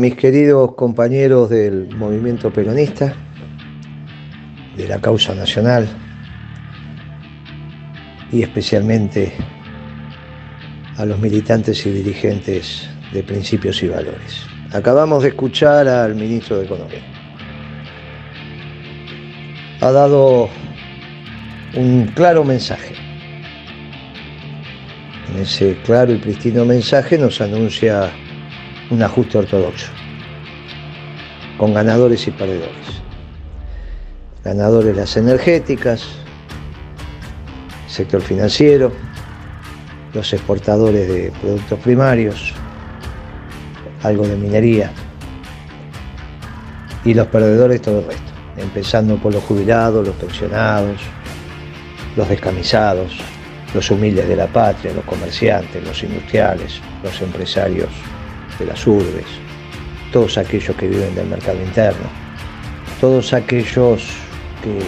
mis queridos compañeros del movimiento peronista, de la causa nacional y especialmente a los militantes y dirigentes de principios y valores. Acabamos de escuchar al ministro de Economía. Ha dado un claro mensaje. En ese claro y pristino mensaje nos anuncia un ajuste ortodoxo, con ganadores y perdedores. Ganadores las energéticas, el sector financiero, los exportadores de productos primarios, algo de minería, y los perdedores todo el resto, empezando por los jubilados, los pensionados, los descamisados, los humildes de la patria, los comerciantes, los industriales, los empresarios de las urbes, todos aquellos que viven del mercado interno, todos aquellos que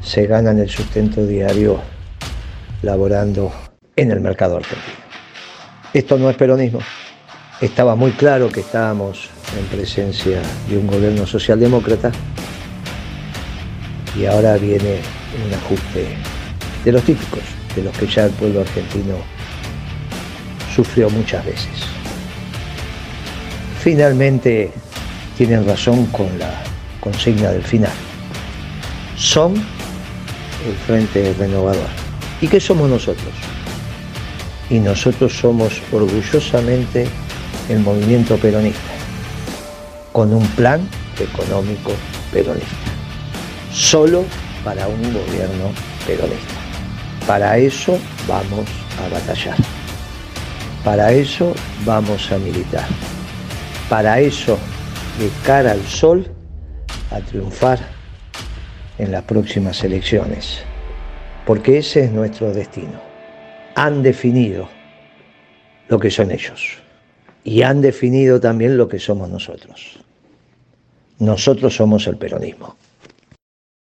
se ganan el sustento diario laborando en el mercado argentino. Esto no es peronismo. Estaba muy claro que estábamos en presencia de un gobierno socialdemócrata y ahora viene un ajuste de los típicos, de los que ya el pueblo argentino sufrió muchas veces. Finalmente tienen razón con la consigna del final. Son el Frente Renovador. ¿Y qué somos nosotros? Y nosotros somos orgullosamente el movimiento peronista, con un plan económico peronista, solo para un gobierno peronista. Para eso vamos a batallar, para eso vamos a militar, para eso de cara al sol a triunfar en las próximas elecciones, porque ese es nuestro destino. Han definido lo que son ellos y han definido también lo que somos nosotros. Nosotros somos el peronismo.